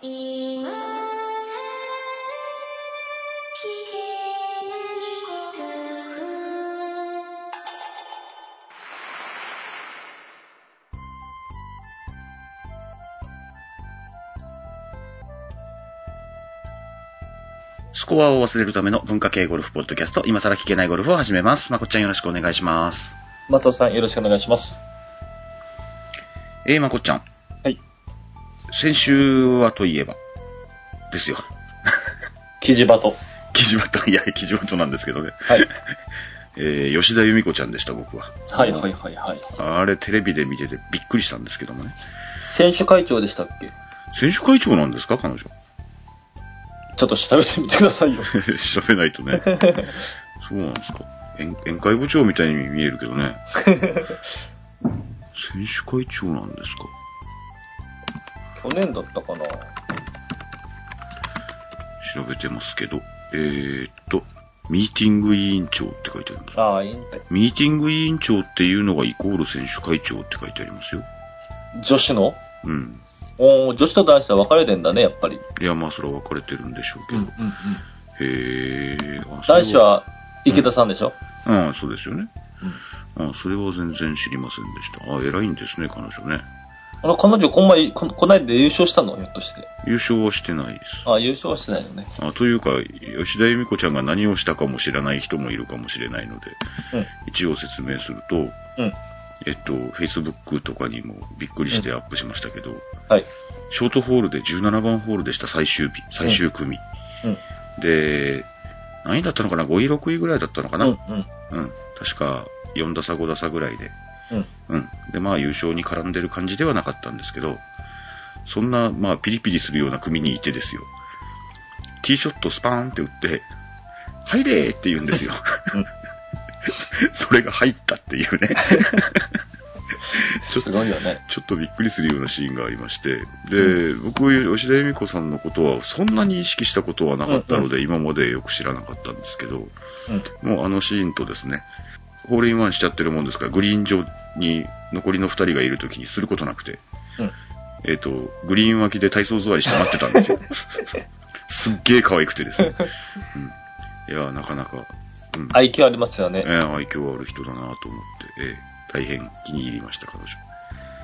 スコアを忘れるための文化系ゴルフポッドキャスト、今更聞けないゴルフを始めます。まこっちゃんよろしくお願いします。松尾さん、よろしくお願いします。えー、まこっちゃん。はい。先週はといえば、ですよ。記事バト。記事バト、いや、記事バトなんですけどね。はい。えー、吉田由美子ちゃんでした、僕は。はいはいはいはい。あれ、テレビで見ててびっくりしたんですけどもね。選手会長でしたっけ？選手会長なんですか、彼女？ちょっと調べてみてくださいよ。調べないとね。そうなんですか。宴宴会部長みたいに見えるけどね。選手会長なんですか。去年だったかな調べてますけど。えーっと、ミーティング委員長って書いてあります。ああ、いいんだミーティング委員長っていうのがイコール選手会長って書いてありますよ。女子の？うん。おー女子と男子は分かれてんだね、やっぱり。いや、まあ、それは分かれてるんでしょうけど。うん。へー。あそれ男子は池田さんでしょ、ああ、そうですよね。ああ、それは全然知りませんでした。ああ、偉いんですね、彼女ね。あの、彼女、こんまい、ここないで優勝したの？ひょっとして。優勝はしてないです。ああ、優勝はしてないよね。あというか、吉田由美子ちゃんが何をしたかも知らない人もいるかもしれないので、うん。一応説明すると、うん。えっと、Facebook とかにもびっくりしてアップしましたけど、はい。ショートホールで17番ホールでした、最終日、最終組。うん。で、何位だったのかな ?5 位、6位ぐらいだったのかな、うん。うん。うん。確か4打差、5打差ぐらいで。うん。うん。で、まあ優勝に絡んでる感じではなかったんですけど、そんな、まあピリピリするような組にいてですよ。ティーショットスパーンって打って、入れーって言うんですよ。うん それが入ったっていうね。ちょっすとね。ちょっとびっくりするようなシーンがありまして、で、僕、吉田由美子さんのことはそんなに意識したことはなかったので、今までよく知らなかったんですけど、うん。もうあのシーンとですね、ホールインワンしちゃってるもんですか？ら、グリーン上に残りの二人がいるときにすることなくて、うん。えっ、と、グリーン脇で体操座りして待ってたんですよ。すっげえ可愛くてですね。うん、いや、なかなか、うん。愛嬌ありますよね。えー愛嬌ある人だなと思って、えー大変気に入りました、彼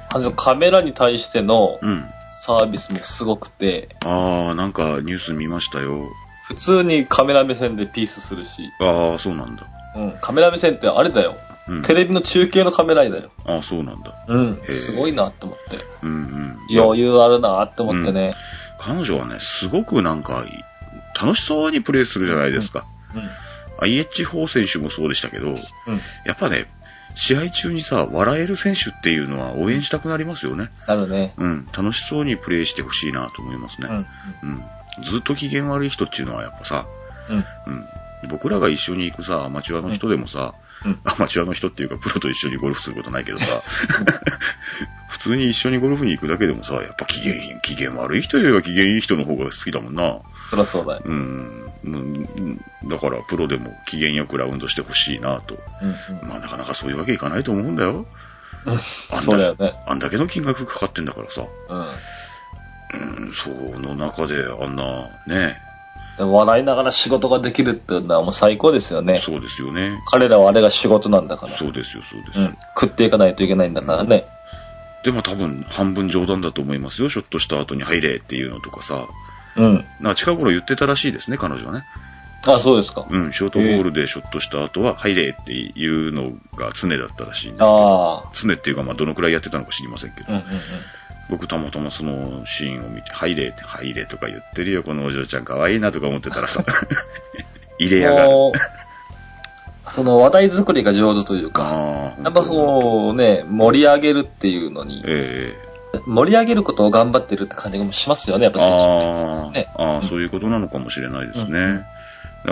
あの、カメラに対しての女。うん。サービスもすごくて、あー、なんかニュース見ましたよ。普通にカメラ目線でピースするし、あー、そうなんだ。うん。カメラ目線ってあれだよ。うん。テレビの中継のカメラだよ。あー、そうなんだ。うんへえ。すごいなって思って。うんうん。余裕あるなって思ってね。彼女はね、すごくなんか、楽しそうにプレーするじゃないですか。うん。IH4 選手もそうでしたけど、うん。やっぱね、試合中にさ、笑える選手っていうのは応援したくなりますよね。なるね。うん、楽しそうにプレーしてほしいなと思いますね。うん。うん。ずっと機嫌悪い人っていうのはやっぱさ、うん。うん。僕らが一緒に行くさ、アマチュアの人でもさ、うん。アマチュアの人っていうか、プロと一緒にゴルフすることないけどさ、普通に一緒にゴルフに行くだけでもさ、やっぱ機嫌機嫌悪い人よりは機嫌いい人の方が好きだもんな。そりゃそうだよ。うん。うんだから、プロでも機嫌よくラウンドしてほしいなと。うん。まあ、なかなかそういうわけいかないと思うんだよ。うん。あんだそうだよね。あんだけの金額かかってんだからさ。うん。うん、その中であんな、ね、でも笑いながら仕事ができるっていうのはもう最高ですよね。そうですよね。彼らはあれが仕事なんだから。そうですよ、そうですよ。うん。食っていかないといけないんだからね。でも多分、半分冗談だと思いますよ。ショットした後に入れっていうのとかさ。うん。なんか近頃言ってたらしいですね、彼女はね。あ、そうですか。うん、ショートホールでショットした後は入れっていうのが常だったらしいんですけど。ああ。常っていうか、まあ、どのくらいやってたのか知りませんけど。うんうんうん。僕たまたまそのシーンを見て、入れって、入れとか言ってるよ、このお嬢ちゃん可愛いなとか思ってたらさ、入れやが。る。その話題作りが上手というか、やっぱそうね、盛り上げるっていうのに、え盛り上げることを頑張ってるって感じがしますよね、やっえぱ選手あね。あ、ああ、そういうことなのかもしれないですね。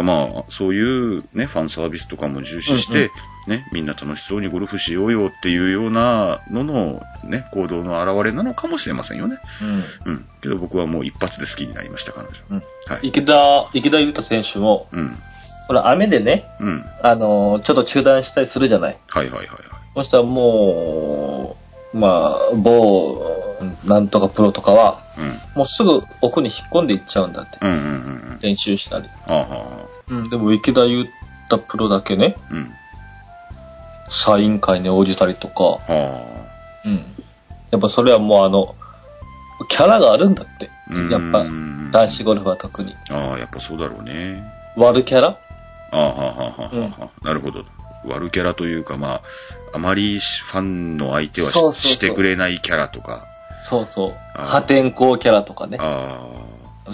まあ、そういうね、ファンサービスとかも重視して、ね、みんな楽しそうにゴルフしようよっていうようなのの、ね、行動の表れなのかもしれませんよね。うん。うん。けど僕はもう一発で好きになりました、彼女。うんはい。池田、池田優太選手も、うん。これ雨でね、うん。あのーちょっと中断したりするじゃない。はいはいはいはい。そしたらもう、まあ、某、なんとかプロとかは、うん。もうすぐ奥に引っ込んでいっちゃうんだって。うんうんうんうん。練習したり。あはうん、でも池田裕太プロだけね、うん。サイン会に応じたりとか、はうん。やっぱそれはもうあの、キャラがあるんだって。やっぱ、男子ゴルフは特に。ああ、やっぱそうだろうね。悪キャラ？ああ、はあ、はあ、はあ、はあ。なるほど。悪キャラというか、まあ、あまりファンの相手はしてくれないキャラとか。そうそう。破天荒キャラとかね。あ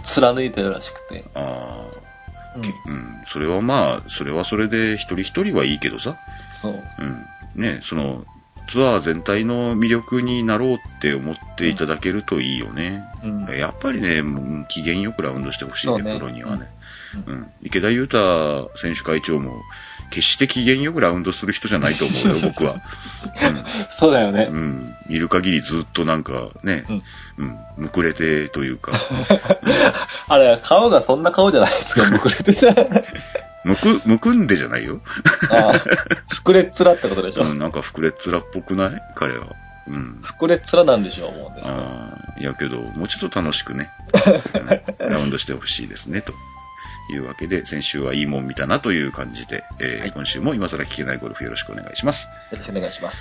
貫いてるらしくて。あ、ああ。うん。うん。それはまあ、それはそれで一人一人はいいけどさ。そう。うん。ね、その、ツアー全体の魅力になろうって思っていただけるといいよね。うん。やっぱりね、機嫌よくラウンドしてほしいねプロにはね。ううん。池田裕太選手会長も、決して機嫌よくラウンドする人じゃないと思うよ、僕は。そうだよねう。ん。見る限りずっとなんかね、うん、むくれてというか、あれ、顔がそんな顔じゃないですか、むくれてさ。むく、むくんでじゃないよ。ああ膨れっ面ってことでしょ。うん、なんか膨れっ面っぽくない？彼は。うん。膨れっ面なんでしょう、思うんですよ。ああ、いやけど、もうちょっと楽しくね、うんラウンドしてほしいですね、というわけで、先週はいいもん見たなという感じで、えーはい今週も今更聞けないゴルフよろしくお願いします。よろしくお願いします。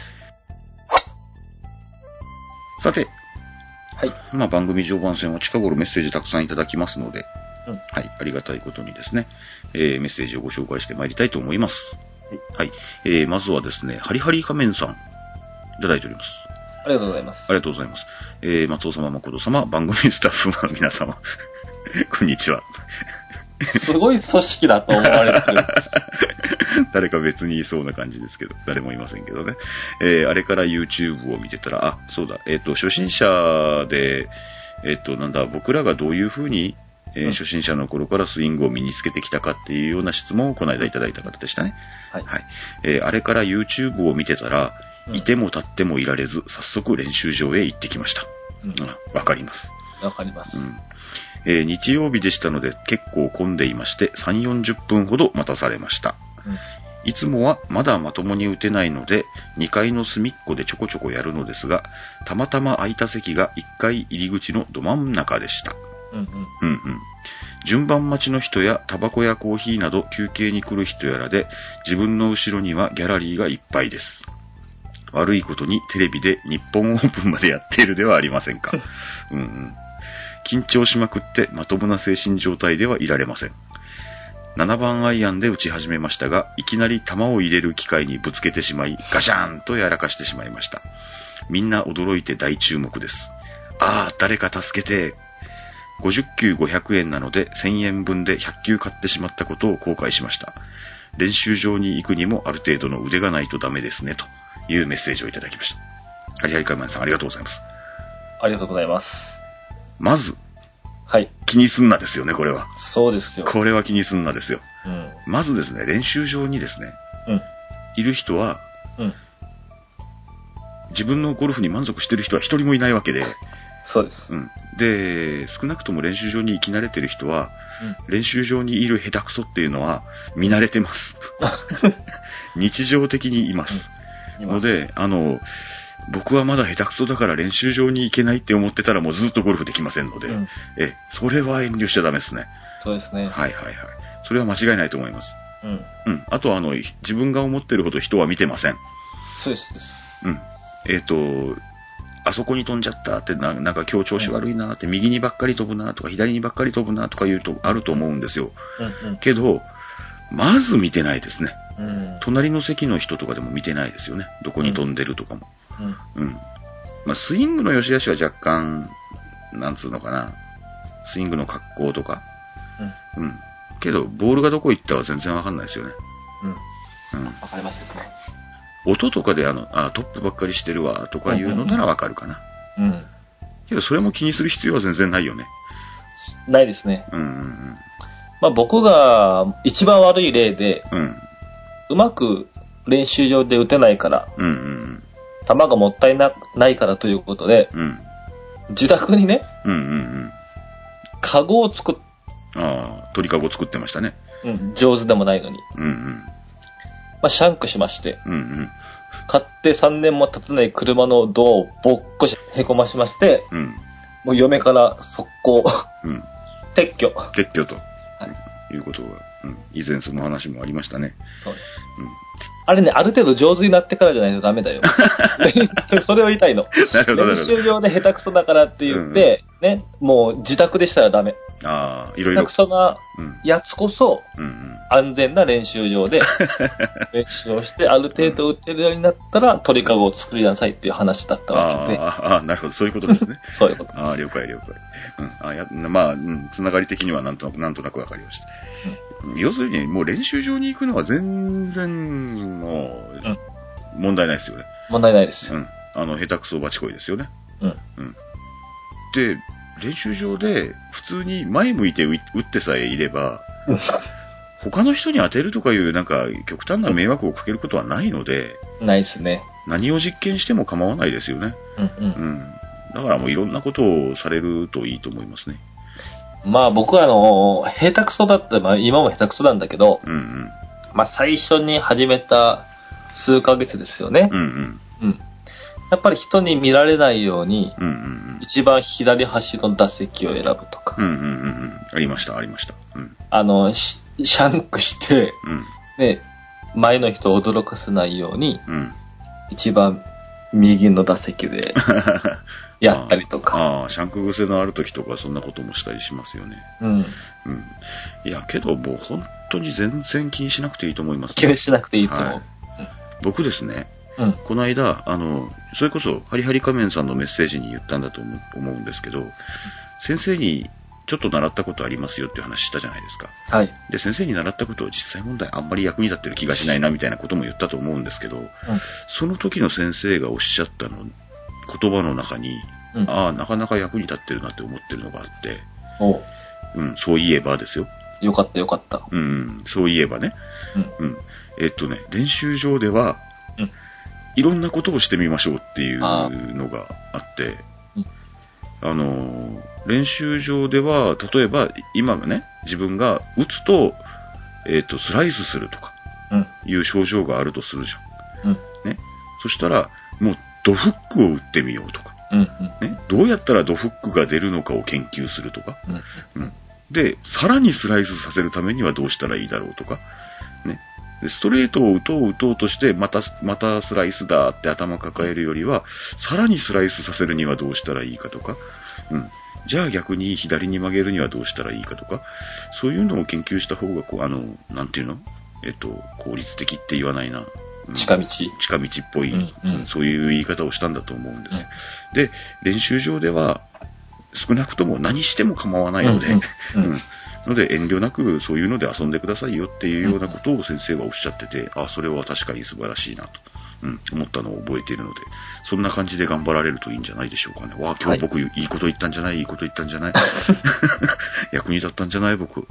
さて、はい。まあ番組常磐戦は近頃メッセージたくさんいただきますので、うん。はい、ありがたいことにですね、えーメッセージをご紹介してまいりたいと思います。はい。えーまずはですね、ハリハリ仮面さん、いただいております。ありがとうございますあ。りがとうございます。えー、松尾様、誠様、番組スタッフの皆様、こんにちは。すごい組織だと思われてる。誰か別にいそうな感じですけど、誰もいませんけどね。えー、あれから YouTube を見てたら、あ、そうだ、えっ、と、初心者で、えっ、と、なんだ、僕らがどういうふうに、えーうん初心者の頃からスイングを身につけてきたかっていうような質問をこの間いただいた方でしたね。はい。はい。えーあれから YouTube を見てたら、うんいても立ってもいられず、早速練習場へ行ってきました。うんあわかります。わかりますう。んえー日曜日でしたので結構混んでいまして3、40分ほど待たされました。うんいつもはまだまともに打てないので2階の隅っこでちょこちょこやるのですが、たまたま空いた席が1階入り口のど真ん中でした。うんうん。うんうん。順番待ちの人やタバコやコーヒーなど休憩に来る人やらで自分の後ろにはギャラリーがいっぱいです。悪いことにテレビで日本オープンまでやっているではありませんか。うんうん。緊張しまくってまともな精神状態ではいられません。7番アイアンで打ち始めましたが、いきなり球を入れる機械にぶつけてしまい、ガシャーンとやらかしてしまいました。みんな驚いて大注目です。ああ、誰か助けて。50球500円なので1000円分で100球買ってしまったことを後悔しました。練習場に行くにもある程度の腕がないとダメですね、というメッセージをいただきました。ハリハリカイマンさんありがとうございます。ありがとうございます。まず、はい。気にすんなですよね、これは。そうですよ。これは気にすんなですよ。うん。まずですね、練習場にですね、うん。いる人は、うん。自分のゴルフに満足してる人は一人もいないわけで、そうです。うん。で、少なくとも練習場に行き慣れてる人は、練習場にいる下手くそっていうのは見慣れてます。日常的にいます。います、ので、あの、僕はまだ下手くそだから練習場に行けないって思ってたらもうずっとゴルフできませんので、うんえ、それは遠慮しちゃダメですね。そうですね。はいはいはい。それは間違いないと思います。うん。うん。あとはあの、自分が思ってるほど人は見てません。そうです。ですうん。えっ、と、あそこに飛んじゃったってな、なんか今日調子悪いなって、右にばっかり飛ぶなとか、左にばっかり飛ぶなとか言うと、あると思うんですよ。うんけど、まず見てないですね。うん。うん。隣の席の人とかでも見てないですよね。どこに飛んでるとかも。うん。うん。まあ、スイングの良し悪しは若干、なんつうのかな。スイングの格好とか。うん。けど、ボールがどこ行ったか全然わかんないですよね。うん。うん。わかりますよね。音とかであの、あ、トップばっかりしてるわ、とかいうのならわかるかな。うん。けど、それも気にする必要は全然ないよね。ないですね。うんうんまあ僕が一番悪い例で、うん。うん。うまく練習場で打てないから、うんうん球がもったいなないからということで、うん。うん。自宅にね、うんうんうん。カゴを作っ、ああ、鳥かご作ってましたね。うん、上手でもないのに、うんうん。まあシャンクしまして、うんうん。買って3年も経たない車のドアをぼっこし、へこましまして、うん。もう嫁から速攻、うん。撤去。撤去と。いうことが、うん。以前その話もありましたね。そうあれね、ある程度上手になってからじゃないとダメだよ。それを言いたいの。なるほど、なる練。習場で下手くそだからって言って、ね、もう自宅でしたらダメ。ああ、いろいろ下手く。そなうん。やつこそ、うんうん。安全な練習場で 練習をして、ある程度打てるようになったら、鳥かごを作りなさいっていう話だったわけで、ああ、なるほど、そういうことですね。そういうこと。ああ、了解了解。うん。あや、まあ、うん、つながり的にはなんとなく、なんとなくわかりました。要するに、もう練習場に行くのは全然、もう、問題ないですよね。問題ないですよ。うん。あの、下手くそバチコイですよね。うん。うん。で、練習場で普通に前向いて打打ってさえいれば、他の人に当てるとかいうなんか極端な迷惑をかけることはないので、ないですね。何を実験しても構わないですよね。うんうんう。ん。だからもういろんなことをされるといいと思いますね。まあ僕はあの、下手くそだった、まあ今も下手くそなんだけど、うんうん。まあ最初に始めた数ヶ月ですよねう。んうん。うん。やっぱり人に見られないように、うんうんうん。一番左端の打席を選ぶとか、うんうんうんうん。ありました、ありました。うん。あの、しシャンクして、うん。ね、前の人を驚かせないように、うん。一番右の打席で やったりとか。ああ、シャンク癖のある時とかそんなこともしたりしますよね。うん。うん。いや、けどもう本当に全然気にしなくていいと思います、気にしなくていいと思う。はい僕ですね、うん。この間、あの、それこそ、ハリハリ仮面さんのメッセージに言ったんだと思うんですけど、先生にちょっと習ったことありますよっていう話したじゃないですか。はい。で、先生に習ったことを実際問題あんまり役に立ってる気がしないなみたいなことも言ったと思うんですけど、その時の先生がおっしゃったの、言葉の中に、うん。うん。ああ、なかなか役に立ってるなって思ってるのがあって、おうん、そういえばですよ。よかったよかった。うん、そういえばね。うん。うん。えっとね、練習場では、うんいろんなことをしてみましょうっていうあのがあってうん、あのー、練習場では、例えば今がね、自分が打つと、えっと、スライスするとかうん。いう症状があるとするじゃん。うん。ね。そしたら、もうドフックを打ってみようとか、うん。ね。どうやったらドフックが出るのかを研究するとか、うん。うん。で、さらにスライスさせるためにはどうしたらいいだろうとか、ストレートを打とう打とうとして、また、またスライスだって頭抱えるよりは、さらにスライスさせるにはどうしたらいいかとか、うん。じゃあ逆に左に曲げるにはどうしたらいいかとか、そういうのを研究した方が、こう、あの、なんていうの？えっと、効率的って言わないな。うん。近道。近道っぽい、うんうん。そういう言い方をしたんだと思うんです。で、練習場では、少なくとも何しても構わないので、うんうんうん。うんので遠慮なくそういうので遊んでくださいよっていうようなことを先生はおっしゃってて、あ、それは確かに素晴らしいなと、うん、思ったのを覚えているので、そんな感じで頑張られるといいんじゃないでしょうかね。わあ、今日僕いいこと言ったんじゃないいいこと言ったんじゃない 役に立ったんじゃない僕。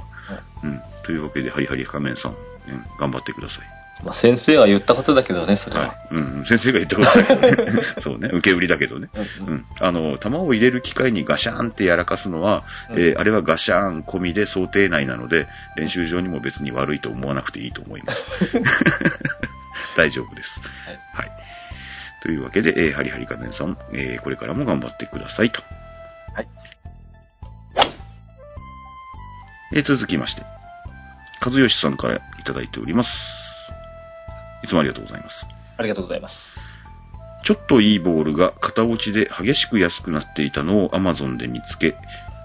うん。というわけで、ハリハリ仮面さん、うん、頑張ってください。まあ、先生が言ったことだけどね、それは。はい。うん、先生が言ったことだけどね。そうね、受け売りだけどね。うんうん。あの、弾を入れる機械にガシャンってやらかすのは、うんえーあれはガシャン込みで想定内なので、練習場にも別に悪いと思わなくていいと思います。大丈夫です。はいはい。というわけで、えーハリハリ仮面さん、えーこれからも頑張ってくださいと。はい。えー続きまして、和義さんからいただいております。いつもありがとうございます。ありがとうございます。ちょっといいボールが片落ちで激しく安くなっていたのを Amazon で見つけ、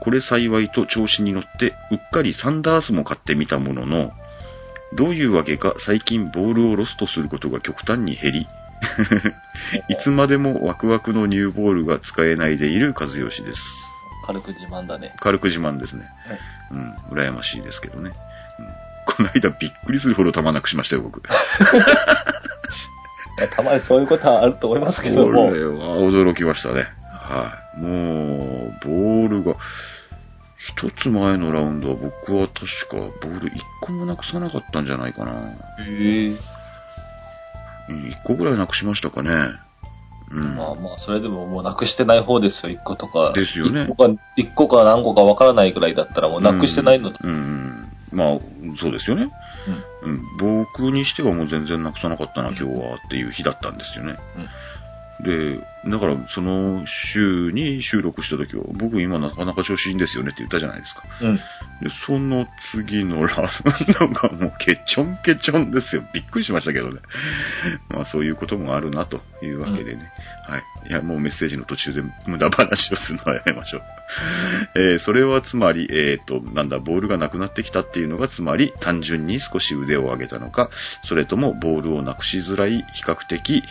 これ幸いと調子に乗ってうっかりサンダースも買ってみたものの、どういうわけか最近ボールをロストすることが極端に減り、いつまでもワクワクのニューボールが使えないでいる和義です。軽く自慢だね。軽く自慢ですね。はい。うん、羨ましいですけどね。うん、この間びっくりするほど球なくしましたよ、僕。たまにそういうことはあると思いますけどこも。れは驚きましたね。はい。もう、ボールが、一つ前のラウンドは僕は確かボール一個もなくさなかったんじゃないかな。へえ。うん、一個ぐらいなくしましたかね。うん。まあまあ、それでももうなくしてない方ですよ、一個とか。ですよね一個か、一個か何個かわからないぐらいだったらもうなくしてないので。うん、うん。まあ、そうですよね。うん。僕にしてはもう全然なくさなかったな、今日はっていう日だったんですよね。で、だから、その週に収録した時は、僕今なかなか調子いいんですよねって言ったじゃないですか。うん。で、その次のラウンドがもうケチョンケチョンですよ。びっくりしましたけどね。まあそういうこともあるなというわけでね。はい。いや、もうメッセージの途中で無駄話をするのはやめましょう。えーそれはつまり、えっ、と、なんだ、ボールがなくなってきたっていうのがつまり単純に少し腕を上げたのか、それともボールをなくしづらい比較的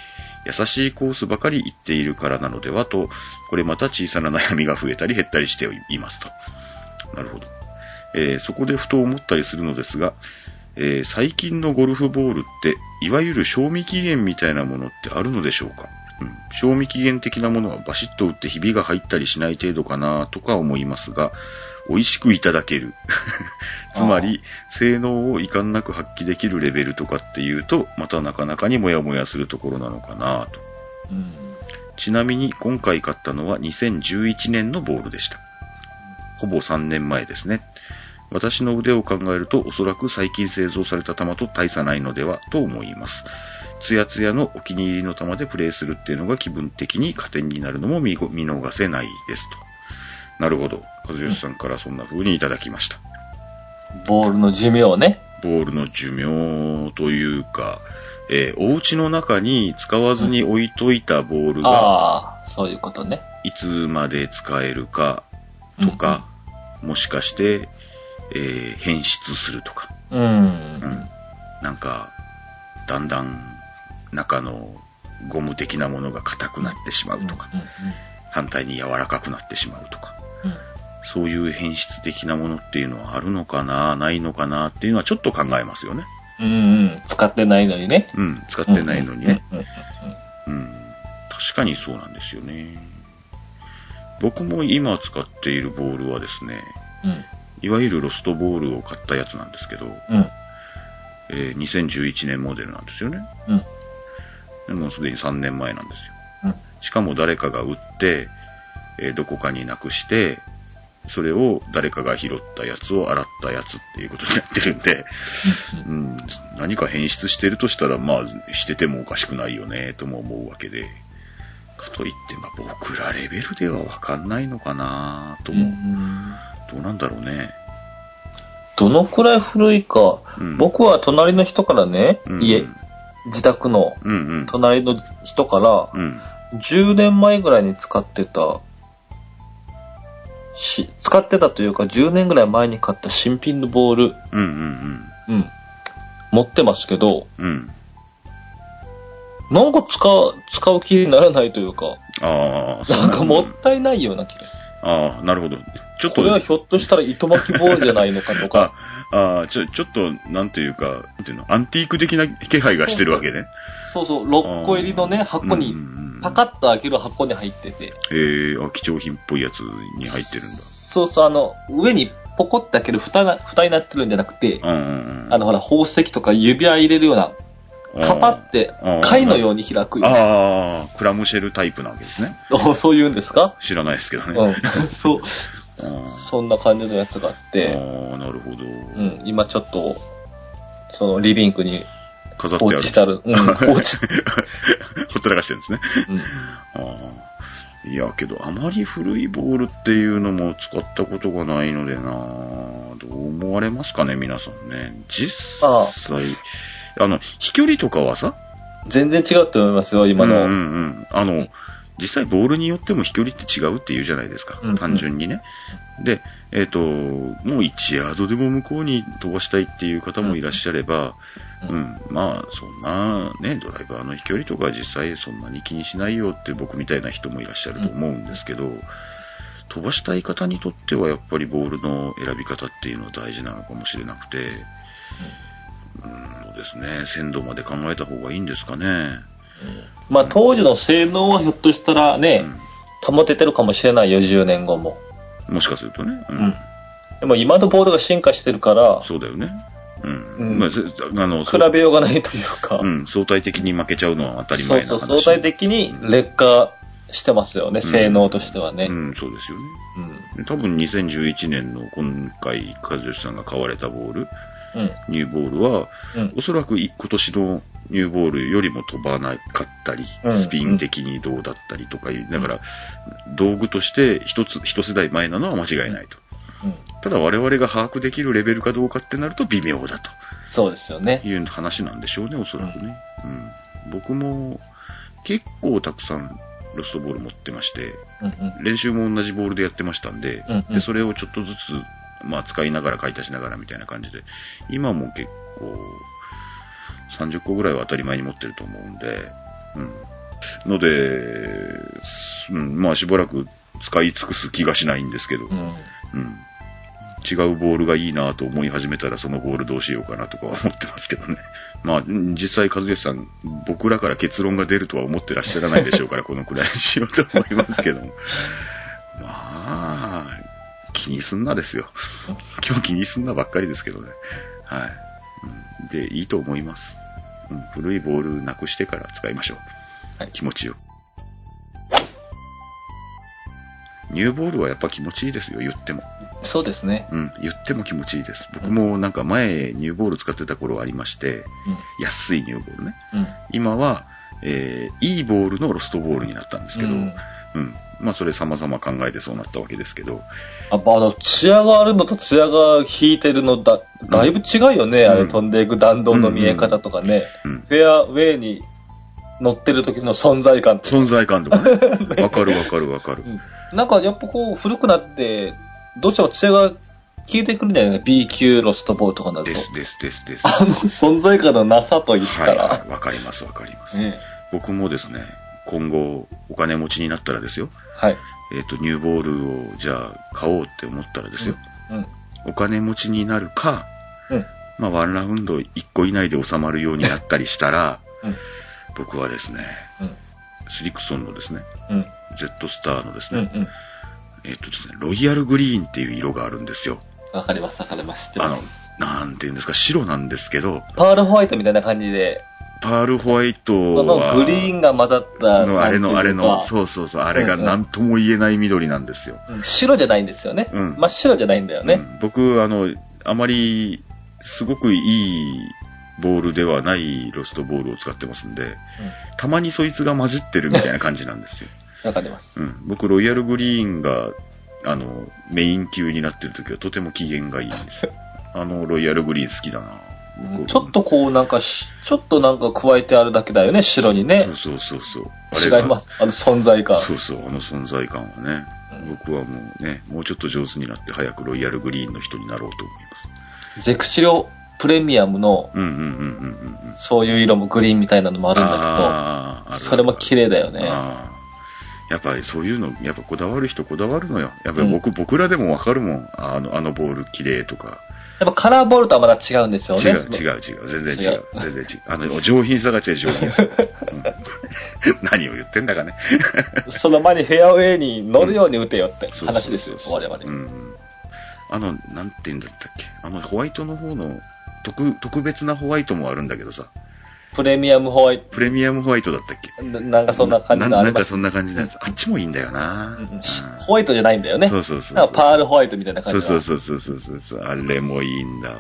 優しいコースばかり行っているからなのではと、これまた小さな悩みが増えたり減ったりしていますと。なるほど。えーそこでふと思ったりするのですが、えー最近のゴルフボールって、いわゆる賞味期限みたいなものってあるのでしょうか、賞味期限的なものはバシッと打ってひびが入ったりしない程度かなとか思いますが、美味しくいただける。つまり、性能を遺憾なく発揮できるレベルとかっていうと、またなかなかにもやもやするところなのかなと。うん。ちなみに今回買ったのは2011年のボールでした。ほぼ3年前ですね。私の腕を考えるとおそらく最近製造された球と大差ないのではと思います。ツヤツヤのお気に入りの球でプレーするっていうのが気分的に加点になるのも見逃せないですと。なるほど。和義さんからそんな風にいただきました。ボールの寿命ね。ボールの寿命というか、えーお家の中に使わずに置いといたボールが、そういうことね。いつまで使えるかとか、もしかして、えー変質するとか、うん。ううんん。なんか、だんだん中のゴム的なものが硬くなってしまうとか、うん。反対に柔らかくなってしまうとか、うん。そういう変質的なものっていうのはあるのかな、ないのかなっていうのはちょっと考えますよね。うん。うん。使ってないのにね。うん、使ってないのにね。うん。確かにそうなんですよね。僕も今使っているボールはですね、うん。いわゆるロストボールを買ったやつなんですけど、うん。えー2011年モデルなんですよね。うん。でもうすでに3年前なんですよ。うん。しかも誰かが売って、えーどこかになくして、それを誰かが拾ったやつを洗ったやつっていうことになってるんで、うん、何か変質してるとしたら、まあ、しててもおかしくないよね、とも思うわけで。かといって、まあ、僕らレベルではわかんないのかなとうも、ん。どうなんだろうね。どのくらい古いか、うん僕は隣の人からね、うん家、自宅の。隣の人から、うん。10年前ぐらいに使ってた、し、使ってたというか10年ぐらい前に買った新品のボール、うんうんうん、持ってますけど、うん。うん。なんか使う、使う気にならないというか、あなんかもったいないような気が。ああ、なるほど。ちょっと、これはひょっとしたら糸巻きボールじゃないのかとか、ああ、ちょ、ちょっと、なんていうか、なんていうの、アンティーク的な気配がしてるわけね。そうそう、6個入りのね、箱にパカッと開ける箱に入ってて、ええあ、貴重品っぽいやつに入ってるんだ。そうそう、あの、上にポコって開ける蓋が、蓋になってるんじゃなくて。あの、ほら、宝石とか指輪入れるような、カパって貝のように開くよ。ああ、クラムシェルタイプなわけですね。お そういうんですか？知らないですけどね。うん。そう、そんな感じのやつがあって、ああ、なるほど。うん、今ちょっと、そのリビングに放飾ってある。置してある。うん、放置。ほったらかしてるんですね。うん。ああ。いや、けど、あまり古いボールっていうのも使ったことがないのでなどう思われますかね、皆さんね。実際、あの、飛距離とかはさ、全然違うと思いますよ、今の。うんうんうん。あの、実際ボールによっても飛距離って違うって言うじゃないですか。うん単純にね。で、えっ、と、もう1ヤードでも向こうに飛ばしたいっていう方もいらっしゃれば、ううんん、まあ、そんなね、ドライバーの飛距離とか実際そんなに気にしないよって僕みたいな人もいらっしゃると思うんですけど、飛ばしたい方にとってはやっぱりボールの選び方っていうのは大事なのかもしれなくて、うん、そうですね、鮮度まで考えた方がいいんですかね。まあ当時の性能はひょっとしたらね、保ててるかもしれないよ、10年後も。うん、もしかするとね。ううん。でも今のボールが進化してるから、そうだよね。うん。うんまあ、せあの、比べようがないというか、うん、相対的に負けちゃうのは当たりそう前な話。そう、相対的に劣化してますよね、うん性能としてはね。うん、そうですよね。うん。多分2011年の今回、和義さんが買われたボール、うん。ニューボールは、うん。おそらくい今年のニューボールよりも飛ばなかったりう、んスピン的にどうだったりとかいう、だから、道具として一つ、一世代前なのは間違いないと。うん。ただ我々が把握できるレベルかどうかってなると微妙だそうですよねと。いう話なんでしょうね、おそらくね。うん。僕も結構たくさんロストボール持ってまして、うんうん。練習も同じボールでやってましたんで、うんうんでそれをちょっとずつ、まあ使いながら買い足しながらみたいな感じで、今も結構、30個ぐらいは当たり前に持ってると思うんで、うん。ので、すうん、まあしばらく使い尽くす気がしないんですけど、うん。うん。違うボールがいいなと思い始めたらそのボールどうしようかなとかは思ってますけどね。まあ、うん実際、和義さん、僕らから結論が出るとは思ってらっしゃらないでしょうから、このくらいにしようと思いますけども。まあ、気にすんなですよ。今日気にすんなばっかりですけどね。はい。うんで、いいと思います。うん、古いボールなくしてから使いましょう。はい気持ちよく。ニューボールはやっぱ気持ちいいですよ、言っても。そうですね。うん、言っても気持ちいいです。僕もなんか前、ニューボール使ってた頃ありまして、安いニューボールね。うん。うん。今は、えー、いいボールのロストボールになったんですけど、ううんん。まあ、それ様々考えてそうなったわけですけど、やっぱあの、ツヤがあるのとツヤが引いてるのだ、だいぶ違うよね。あれうん飛んでいく弾道の見え方とかね。うん。フェアウェイに乗ってる時の存在感とか。存在感とかね。わかるわかるわかる。うんなんかやっぱこう古くなって、どうしてもツヤが消えてくるんだよね。B 級ロストボールとかになると。ですですですです。あの存在感のなさと言ったはいら。はい、わかりますわかります。ね僕もですね、今後、お金持ちになったらですよ、はい。えっ、と、ニューボールを、じゃあ、買おうって思ったらですよ、うん。お金持ちになるか、うん。まあ、ワンラウンド1個以内で収まるようになったりしたら、うん。僕はですね、うん。スリクソンのですね、うん。Z スターのですうん。うね、ん。えっ、とですね、ロイヤルグリーンっていう色があるんですよ。わかります、わかります。知ってあのます。、なんていうんですか、白なんですけど、パールホワイトみたいな感じで、パールホワイトそのは、グリーンが混ざったの、あれの、あれの、う。そうそうそう、あれがうんうん何とも言えない緑なんですよ。うん白じゃないんですよね。うん真っ白じゃないんだよね。うん僕、あの、あまり、すごくいいボールではないロストボールを使ってますんで、たまにそいつが混じってるみたいな感じなんですよ。うん。わかります。うん。僕、ロイヤルグリーンが、あの、メイン級になってる時はとても機嫌がいいんですよ。あの、ロイヤルグリーン好きだな。僕ちょっとこうなんかし、ちょっとなんか加えてあるだけだよね、白にねそう。そうそうそう。違います。あの存在感。そうそう、あの存在感はね。うん僕はもうね、もうちょっと上手になって早くロイヤルグリーンの人になろうと思います。ゼクシロプレミアムの、うんうんうんうんうんうん。そういう色もグリーンみたいなのもあるんだけど、それも綺麗だよね。やっぱりそういうの、やっぱこだわる人こだわるのよ。やっぱり僕、僕らでもわかるもん。あの、あのボール綺麗とか。やっぱカラーボールとはまた違うんですよね。違う、違う、違う。全然違う。違う全然違う。あの、上品さが違う、上品さ。うん 何を言ってんだかね。その前にフェアウェイに乗るように打てよって話ですよ、我々。うん。あの、なんて言うんだったっけ。あの、ホワイトの方の、特、特別なホワイトもあるんだけどさ。プレミアムホワイプレミアムホワイトだったっけ？ト、ななんかそんな感じのな。なんかそんな感じのやつ。あっちもいいんだよな。うんホワイトじゃないんだよね。そうそうそうそう。パールホワイトみたいな感そうじそうそうそうそうそう。あれもいいんだわ。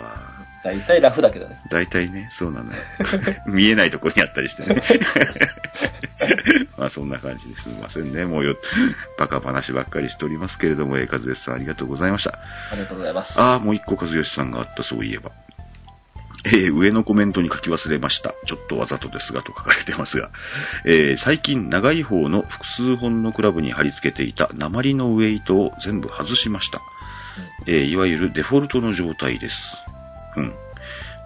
大体ラフだけどね。大体ね、そうなのよ。見えないところにあったりしてね。まあそんな感じですみませんね。もうよ、バカ話ばっかりしておりますけれども、えー、和義さんありがとうございました。ありがとうございます。ああ、もう一個和義さんがあった、そういえば。えー上のコメントに書き忘れました。ちょっとわざとですがと書かれてますが。えー最近長い方の複数本のクラブに貼り付けていた鉛のウェイトを全部外しました。えーいわゆるデフォルトの状態です。うん。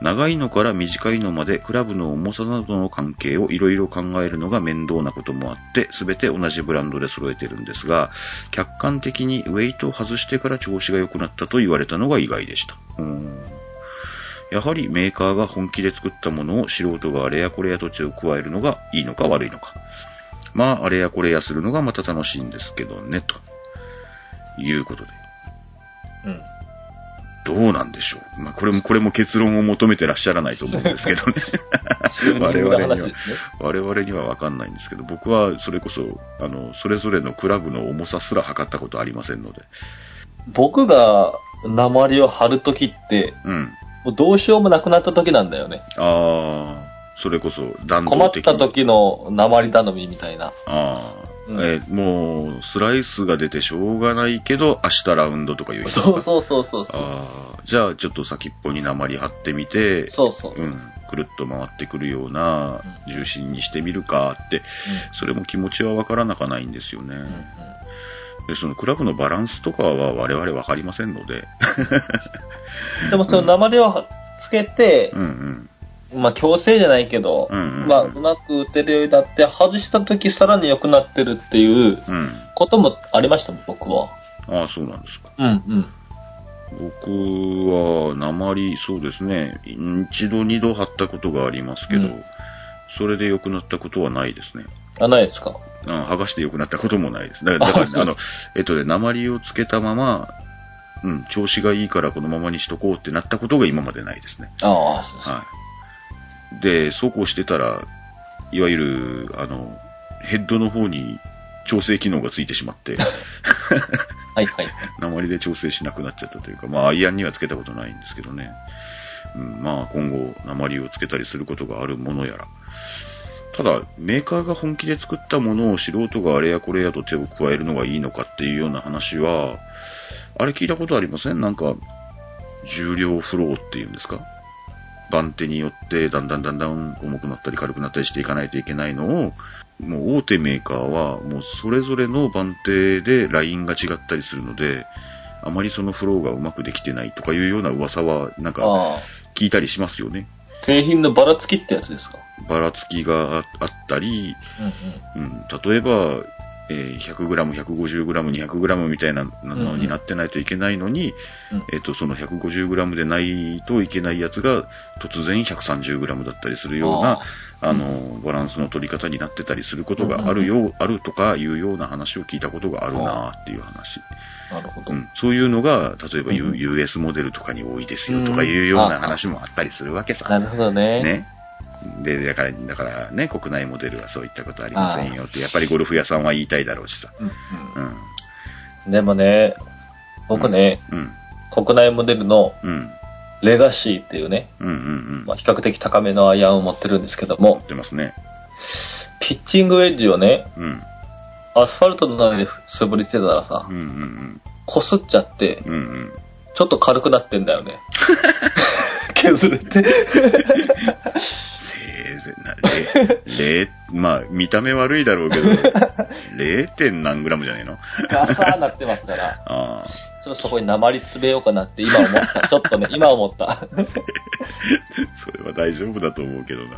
長いのから短いのまでクラブの重さなどの関係をいろいろ考えるのが面倒なこともあって、すべて同じブランドで揃えてるんですが、客観的にウェイトを外してから調子が良くなったと言われたのが意外でした。うんやはりメーカーが本気で作ったものを素人があれやこれやと手を加えるのがいいのか悪いのか。まあ、あれやこれやするのがまた楽しいんですけどね、ということで。うん。どうなんでしょう。まあ、これも、これも結論を求めてらっしゃらないと思うんですけどね。チューニングの話ですね。我々にはわかんないんですけど、僕はそれこそ、あの、それぞれのクラブの重さすら測ったことありませんので。僕が鉛を貼るときって、うん。もうどうしようもなくなったときなんだよね。あそれこそ弾困っ道的に。た時の鉛頼みみたいな。ああ、うんえーもう、スライスが出てしょうがないけど、明日ラウンドとかいう人そうそうそうそうそう。ああ、じゃあちょっと先っぽに鉛貼ってみて、そうそう。うん、くるっと回ってくるようなうん重心にしてみるかって、それも気持ちはわからなかないんですよね。うんうんで、そのクラブのバランスとかは我々わかりませんので、う んでもその鉛をつけてうんう、ん。まあ強制じゃないけど、うんうんうんまあうまく打てるようになって、外した時さらに良くなってるっていううん。こともありました、僕は。ああ、そうなんですか。うんうん。僕は、鉛、そうですね、一度二度貼ったことがありますけど、うんそれで良くなったことはないですね。あ、ないですか？うん、剥がして良くなったこともないです。だから、だからあの、えっとね、鉛をつけたまま、うん、調子がいいからこのままにしとこうってなったことが今までないですね。ああ、そうですはい。で、そうこうしてたら、いわゆる、あの、ヘッドの方に調整機能がついてしまって、は いはい。鉛で調整しなくなっちゃったというか、まあ、アイアンにはつけたことないんですけどね。うん、まあ、今後、鉛をつけたりすることがあるものやら。ただ、メーカーが本気で作ったものを素人があれやこれやと手を加えるのがいいのかっていうような話は、あれ聞いたことありません？なんか、重量フローっていうんですか？番手によってだんだんだんだん重くなったり軽くなったりしていかないといけないのを、もう大手メーカーはもうそれぞれの番手でラインが違ったりするので、あまりそのフローがうまくできてないとかいうような噂はなんか。聞いたりしますよね。製品のばらつきってやつですか？ばらつきがあったり、うんうん。うん、例えば、えー 100g、150g、200g みたいなのになってないといけないのに、うんえっ、と、その 150g でないといけないやつが突然 130g だったりするような、あの、バランスの取り方になってたりすることがあるよ、あるとかいうような話を聞いたことがあるなっていう話。なるほど。うん、そういうのが、例えば、U うん US モデルとかに多いですよとかいうような話もあったりするわけさ。なるほどね。ね。で、だから、だからね、国内モデルはそういったことありませんよって、やっぱりゴルフ屋さんは言いたいだろうしさ。うんううんん。でもね、僕ね、うん。国内モデルのうん。レガシーっていうね、うん。うん。うん。まあ、比較的高めのアイアンを持ってるんですけども持、ってますね。ピッチングウェッジをね、うん。アスファルトの上で素振りしてたらさうん。う、ん。こすっちゃって、うん。うん。うん。ちょっと軽くなってんだよね。削れて。な、れ、れ、まあ、見た目悪いだろうけど、0. 点何グラムじゃねえの？ガサーなってますから、ああ。ちょっとそこに鉛詰めようかなって今思った。ちょっとね、今思った。それは大丈夫だと思うけどな。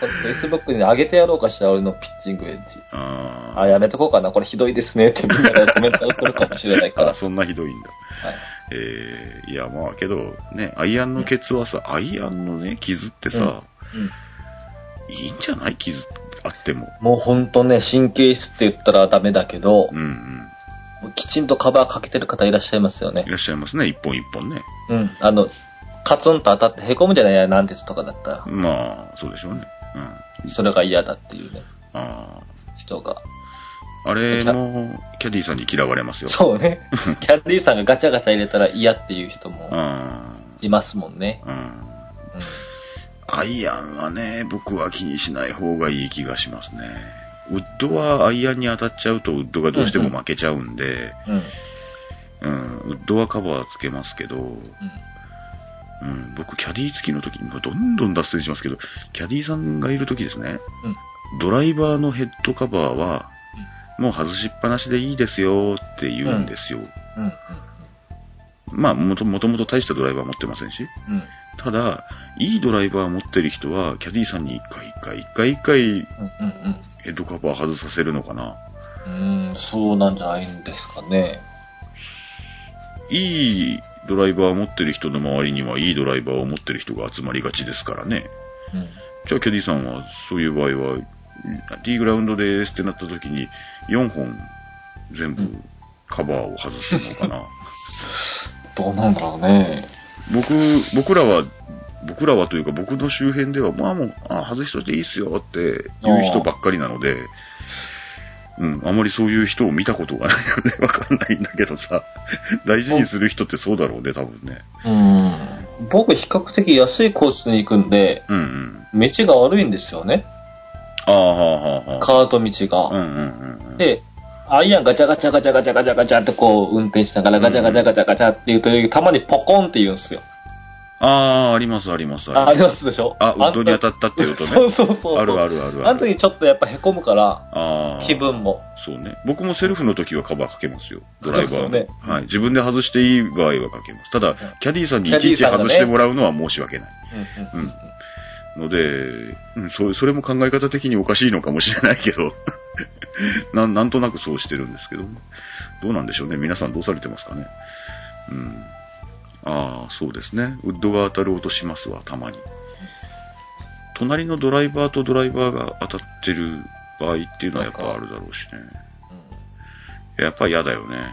ちょっと Facebook に上げてやろうかしら、俺のピッチングウェッジ。ああ、やめとこうかな。これひどいですねってみんながコメントが来るかもしれないかあ。ら。あ、そんなひどいんだ。はいえー、いや、まあ、けど、ね、アイアンのケツはさ、アイアンのね、傷ってさ、うんいいんじゃない傷あっても。もうほんとね、神経質って言ったらダメだけどうん、うん。きちんとカバーかけてる方いらっしゃいますよねい。らっしゃいますね、一本一本ね。うん。あの、カツンと当たって凹むじゃないや、なんですとかだったら。まあ、そうでしょうね。うん。それが嫌だっていうね、あ人が。あ。あれも、キャディーさんに嫌われますよ。そうね。キャディーさんがガチャガチャ入れたら嫌っていう人もあいますもんね。あ。うん。うん。アイアンはね、僕は気にしない方がいい気がしますね。ウッドはアイアンに当たっちゃうとウッドがどうしても負けちゃうんで、うん。うん、ウッドはカバーつけますけど、うん。うん、僕、キャディー付きの時に、どんどん脱線しますけど、キャディーさんがいる時ですね、うん。ドライバーのヘッドカバーは、もう外しっぱなしでいいですよって言うんですよ。うん。まあもと、もと大したドライバー持ってませんし。うん。ただ、いいドライバー持ってる人は、キャディーさんに一回一回、一回一回うん。うん。ヘッドカバー外させるのかな。うん。うん。そうなんじゃないんですかね。いいドライバーを持ってる人の周りには、いいドライバーを持ってる人が集まりがちですからね。うん。じゃあ、キャディさんは、そういう場合は、D グラウンドですってなった時に、4本全部カバーを外すのかな。どうなんだろうね。僕、僕らは、僕らはというか僕の周辺では、まあもう、あ外しといていいっすよっていう人ばっかりなので、うん、あまりそういう人を見たことがないのでわかんないんだけどさ、大事にする人ってそうだろうね、多分ね。うん。僕比較的安いコースに行くんで、うんうん。道が悪いんですよね。ああ、はあ、はあ、はあ。カート道うんが。うんうんうん。で、アイアンガチャガチャガチャガチャガチャガチャってこう運転しながらガチャガチャガチャガチャって言うと、たまにポコンって言うんですよ。ああ、ありますありますあありまますでしょ？あ、ウッドに当たったっていうとね。そうそうそう。あるあるあるある。あの時ちょっとやっぱ凹むから、ああ。気分も。そうね。僕もセルフの時はカバーかけますよ。ドライバーねはい。自分で外していい場合はかけます。ただ、キャディーさんにいちいち外してもらうのは申し訳ない。うんうんので、うん、そそれも考え方的におかしいのかもしれないけど、なんなんとなくそうしてるんですけど、どうなんでしょうね。皆さんどうされてますかね。うん。ああ、そうですね。ウッドが当たる音しますわ、たまに。隣のドライバーとドライバーが当たってる場合っていうのはやっぱあるだろうしね。やっぱ嫌だよね。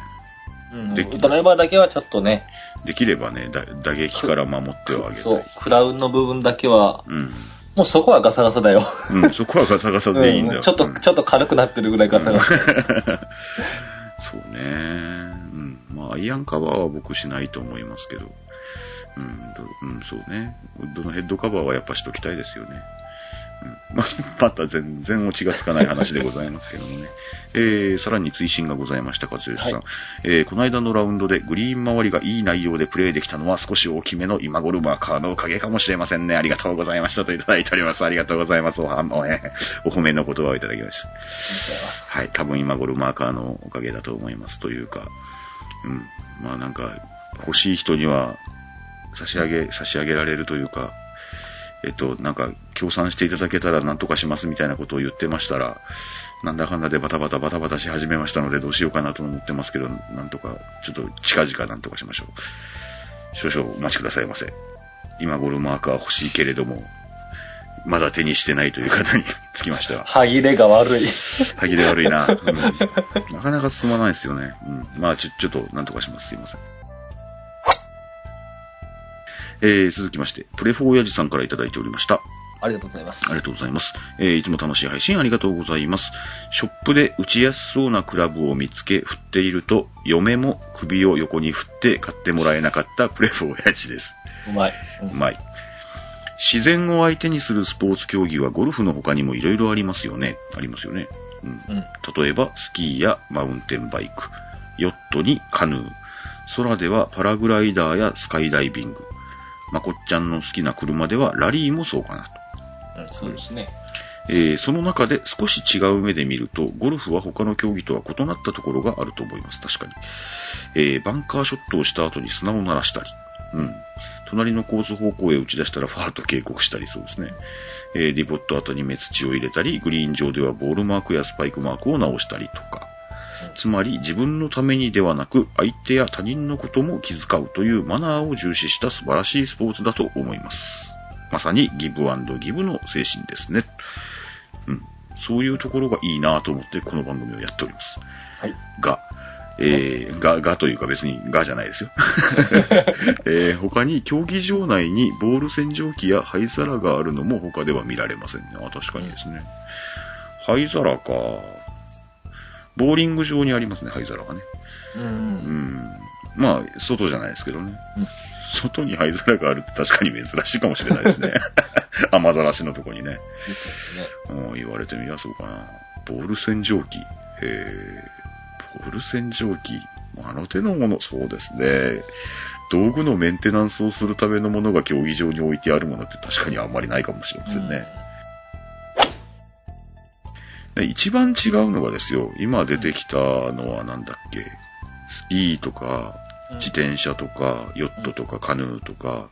うんドライバーだけはちょっとね、できればね、だ打撃から守ってはあげたい。そう、クラウンの部分だけは、うん。もうそこはガサガサだよ。うん、そこはガサガサでいいんだよ。うんちょっと、ちょっと軽くなってるぐらいガサガサ。そうね。うん。まあ、アイアンカバーは僕しないと思いますけど。うん、どうん、そうね。ウッドのヘッドカバーはやっぱしときたいですよね。うん、ままた全然オチがつかない話でございますけどもね。えー、さらに追伸がございました、和義さん。はいえー、この間のラウンドでグリーン周りがいい内容でプレイできたのは少し大きめの今ゴルマーカーのおかげかもしれませんね。ありがとうございましたといただいております。ありがとうございます。おはお,、えーお褒めの言葉をいただきました。はい、多分今頃マーカーのおかげだと思います。というか、うん、まあなんか、欲しい人には差し上げ、差し上げられるというか、えっと、なんか、協賛していただけたら何とかしますみたいなことを言ってましたら、なんだかんだでバタバタバタバタし始めましたのでどうしようかなと思ってますけど、なんとか、ちょっと近々なんとかしましょう。少々お待ちくださいませ。今頃マーカー欲しいけれども、まだ手にしてないという方に つきましては。歯切れが悪い。歯切れ悪いな。うんなかなか進まないですよね。うん。まあ、ちょ、ちょっと、なんとかします。すいません。えー、続きまして、プレフォー親父さんからいただいておりました。ありがとうございます。ありがとうございます。えーいつも楽しい配信ありがとうございます。ショップで打ちやすそうなクラブを見つけ、振っていると、嫁も首を横に振って買ってもらえなかったプレフ親父です。うまい。ううんまい。自然を相手にするスポーツ競技はゴルフの他にも色々ありますよね。ありますよね。うん。うん。例えば、スキーやマウンテンバイク、ヨットにカヌー、空ではパラグライダーやスカイダイビング、まこっちゃんの好きな車ではラリーもそうかなと。そうですね。えーその中で少し違う目で見ると、ゴルフは他の競技とは異なったところがあると思います。確かに。えーバンカーショットをした後に砂を鳴らしたり、うん。隣のコース方向へ打ち出したらファーと警告したりそうですね。えーディボット後に目土を入れたり、グリーン上ではボールマークやスパイクマークを直したりとか。つまり自分のためにではなく相手や他人のことも気遣うというマナーを重視した素晴らしいスポーツだと思います。まさにギブアンドギブの精神ですね。うん。そういうところがいいなと思ってこの番組をやっております。はい。が、えー、が、がというか別にがじゃないですよ。えー他に競技場内にボール洗浄機や灰皿があるのも他では見られませんね。あ、確かにですね。灰皿か。ボーリング場にありますね、灰皿がね。うん。ううんん。まあ、外じゃないですけどね。うん外に灰皿があるって確かに珍しいかもしれないですね。雨ざらしのとこにね。ですね。うん、言われてみりゃそうかな。ボール洗浄機。えー、ボール洗浄機。あの手のもの、そうですね。道具のメンテナンスをするためのものが競技場に置いてあるものって確かにあんまりないかもしれませんね。で一番違うのがですよ、今出てきたのはなんだっけ、スキーとか、うん自転車とか、ヨットとか、カヌーとか、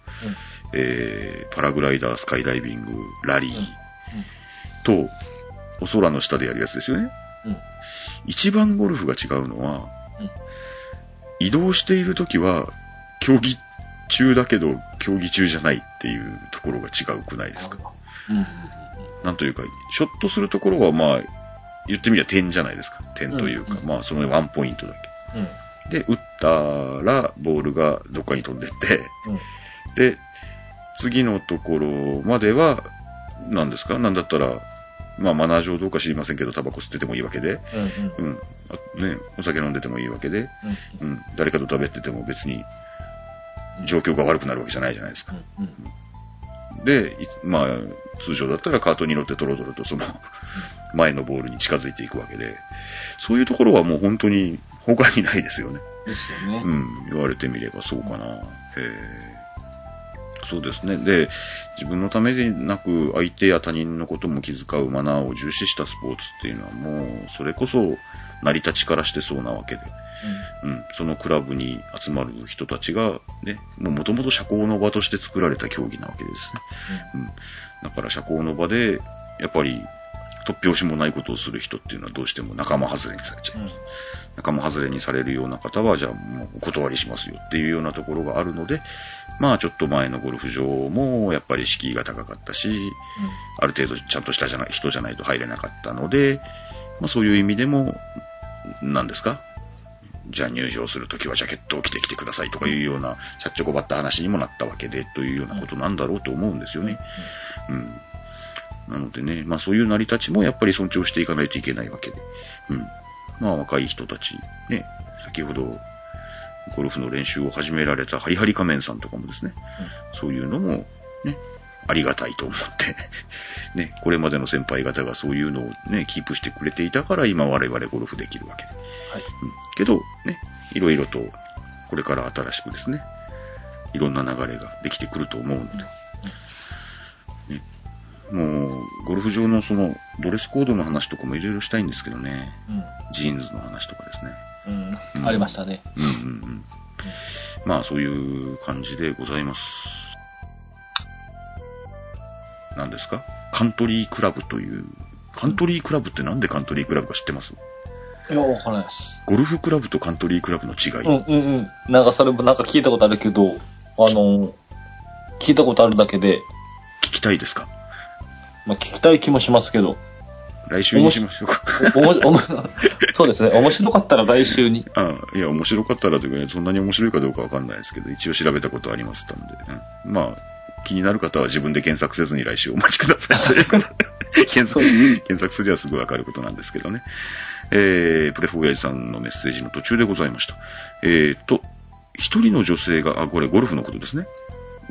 えー、パラグライダー、スカイダイビング、ラリーと、お空の下でやるやつですよね。一番ゴルフが違うのは、うん移動しているときは、競技中だけど、競技中じゃないっていうところが違うくないですか？なんというか、ショットするところはまあ、言ってみりゃ点じゃないですか。点というか、まあそのワンポイントだうん。け。で、打ったら、ボールがどっかに飛んでって、うん。で、次のところまでは、何ですか？なんだったら、まあマナー上どうか知りませんけど、タバコ吸っててもいいわけで、うん。うん。あね、お酒飲んでてもいいわけで、うん。うん。誰かと食べてても別に、状況が悪くなるわけじゃないじゃないですか。うんうんで、いまあ、通常だったらカートに乗ってトロトロとその、前のボールに近づいていくわけで、そういうところはもう本当に他にないですよね。ですよね。うん、言われてみればそうかな。へえそうですね。で、自分のためでなく相手や他人のことも気遣うマナーを重視したスポーツっていうのはもう、それこそ成り立ちからしてそうなわけで、うん、そのクラブに集まる人たちが、ね、もう元々社交の場として作られた競技なわけですね。うん。だから社交の場で、やっぱり、突拍子もないことをする人っていうのはどうしても仲間外れにされちゃいます。仲間外れにされるような方は、じゃあもうお断りしますよっていうようなところがあるので、まあちょっと前のゴルフ場もやっぱり敷居が高かったし、ある程度ちゃんとしたじゃない人じゃないと入れなかったので、まあそういう意味でも、何ですか？じゃあ入場するときはジャケットを着てきてくださいとかいうような、ちゃっちょこばった話にもなったわけで、というようなことなんだろうと思うんですよね。うん。なのでね、まあそういう成り立ちもやっぱり尊重していかないといけないわけで。うん。まあ若い人たち、ね、先ほど、ゴルフの練習を始められたハリハリ仮面さんとかもですね、そういうのも、ね、ありがたいと思って、ね、これまでの先輩方がそういうのをね、キープしてくれていたから今我々ゴルフできるわけで。はい。うんけど、ね、いろいろと、これから新しくですね、いろんな流れができてくると思うので、ね、もう、ゴルフ場のその、ドレスコードの話とかもいろいろしたいんですけどね、ジーンズの話とかですね。うん。う。うんんありましたね。うんうんうん。まあ、そういう感じでございます。何ですか？カントリークラブという、カントリークラブってなんでカントリークラブか知ってます？いや、わからないです。ゴルフクラブとカントリークラブの違い。うんうんうん。なんかそれもなんか聞いたことあるけど、あの、聞いたことあるだけで、聞きたいですか？まあ、聞きたい気もしますけど、来週にしましょうか。おもおも そうですね。面白かったら来週に。あいや、面白かったらというか、ね、そんなに面白いかどうかわかんないですけど、一応調べたことありましたんで、うんまあ、気になる方は自分で検索せずに来週お待ちください 検索、検索すればすぐわかることなんですけどね。えー、プレフォーヤジさんのメッセージの途中でございました。えーと、一人の女性が、あ、これゴルフのことですね。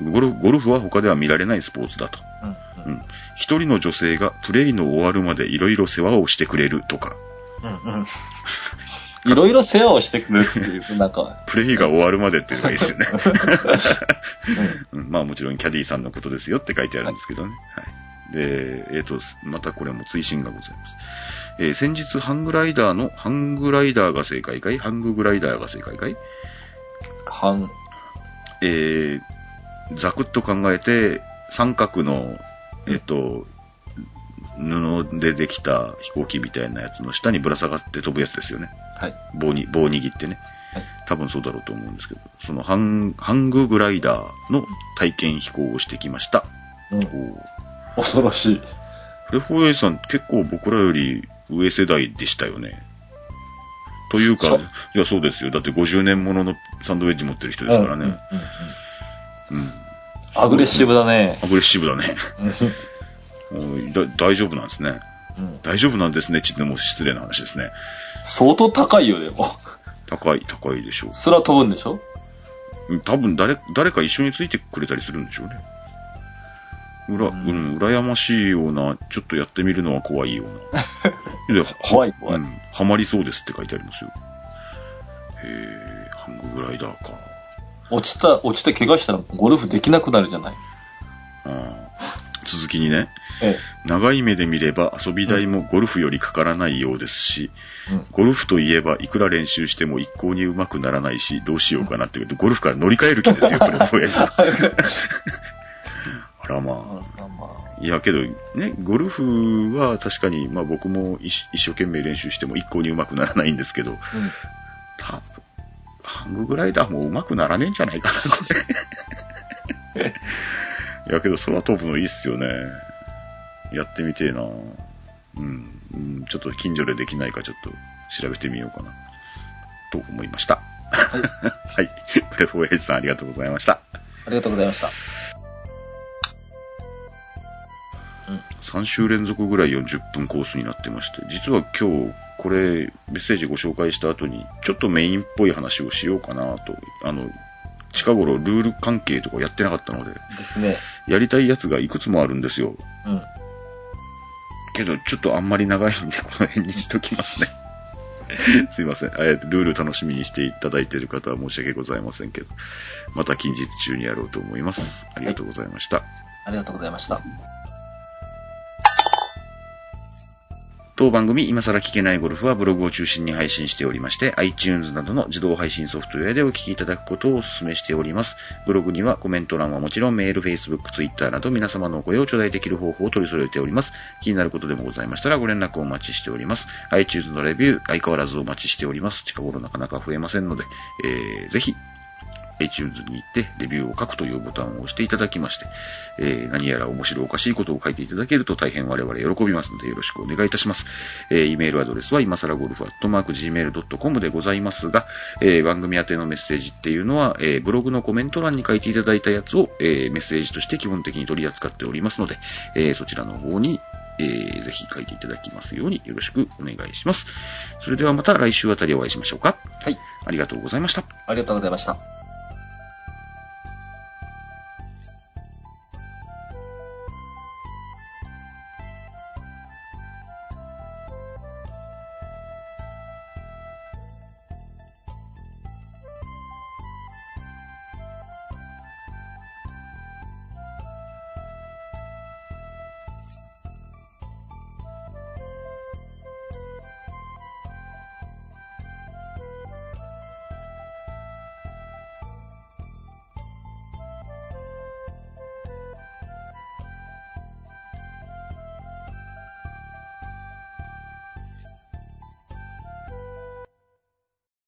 ゴルフゴルフは他では見られないスポーツだと。うんうん。一人の女性がプレイの終わるまでいろいろ世話をしてくれるとか、うんうん。いろいろ世話をしてくれるっていう、なんか、プレイが終わるまでっていうのがいいですよね。うんまあもちろんキャディーさんのことですよって書いてあるんですけどね。はい。で、えっ、と、またこれも追伸がございます。えー先日ハングライダーの、ハングライダーが正解かい？ハンググライダーが正解かい？半、えー、ざくっと考えて、三角の、えっ、と、布でできた飛行機みたいなやつの下にぶら下がって飛ぶやつですよね。はい。棒に、棒握ってね。はい。多分そうだろうと思うんですけど、そのハン、ハンググライダーの体験飛行をしてきました。うん。おー恐ろしい。フレフォーエイさん結構僕らより上世代でしたよね。というかそう、いやそうですよ。だって50年もののサンドウェッジ持ってる人ですからね。うんうんうんうん。アグレッシブだねア。グレッシブだね。大丈夫なんですね。うん大丈夫なんですね。ちってもう失礼な話ですね。相当高いよ、でも。高い、高いでしょう。それは飛ぶんでしょ？うん多分誰、誰か一緒についてくれたりするんでしょうね。うら、ううんん、羨ましいような、ちょっとやってみるのは怖いような。怖い怖いうん、ハマりそうですって書いてありますよ。へえ、ハンググライダーか。落ちた、落ちて怪我したらゴルフできなくなるじゃない。続きにね、え長い目で見れば遊び代もゴルフよりかからないようですし、え。うん。ゴルフといえばいくら練習しても一向に上手くならないし、どうしようかなって言うと、ゴルフから乗り換える気ですよ、これ、親父さん。あらまあ。あまあ。いや、けど、ね、ゴルフは確かに、まあ僕も一一生懸命練習しても一向に上手くならないんですけど、うん。ハンググライダーも上手くならねえんじゃないかな、これ。いや、けど空飛ぶのいいっすよね。やってみてえなうん、うん。ちょっと近所でできないかちょっと調べてみようかな。と思いました。はい。はい。プレフォーエイジさんありがとうございました。ありがとうございました。うん。3週連続ぐらい40分コースになってまして、実は今日、これ、メッセージご紹介した後に、ちょっとメインっぽい話をしようかなと、あの、近頃ルール関係とかやってなかったので、ですね。やりたいやつがいくつもあるんですよ。うん。けど、ちょっとあんまり長いんで、この辺にしときますね。すいません。えールール楽しみにしていただいている方は申し訳ございませんけど、また近日中にやろうと思います。ありがとうございました。ありがとうございました。当番組、今更聞けないゴルフはブログを中心に配信しておりまして、iTunes などの自動配信ソフトウェアでお聞きいただくことをお勧めしております。ブログにはコメント欄はもちろんメール、Facebook、Twitter など皆様のお声を頂戴できる方法を取り揃えております。気になることでもございましたらご連絡をお待ちしております。iTunes のレビュー、相変わらずお待ちしております。近頃なかなか増えませんので、えー、ぜひ iTunes に行ってレビューを書くというボタンを押していただきまして、えー何やら面白おかしいことを書いていただけると大変我々喜びますのでよろしくお願いいたします。えー、イメールアドレスは今更ゴルフアットマーク Gmail.com でございますが、えー番組宛てのメッセージっていうのは、えーブログのコメント欄に書いていただいたやつを、えーメッセージとして基本的に取り扱っておりますので、えーそちらの方にえーぜひ書いていただきますようによろしくお願いします。それではまた来週あたりお会いしましょうか。はい。ありがとうございました。ありがとうございました。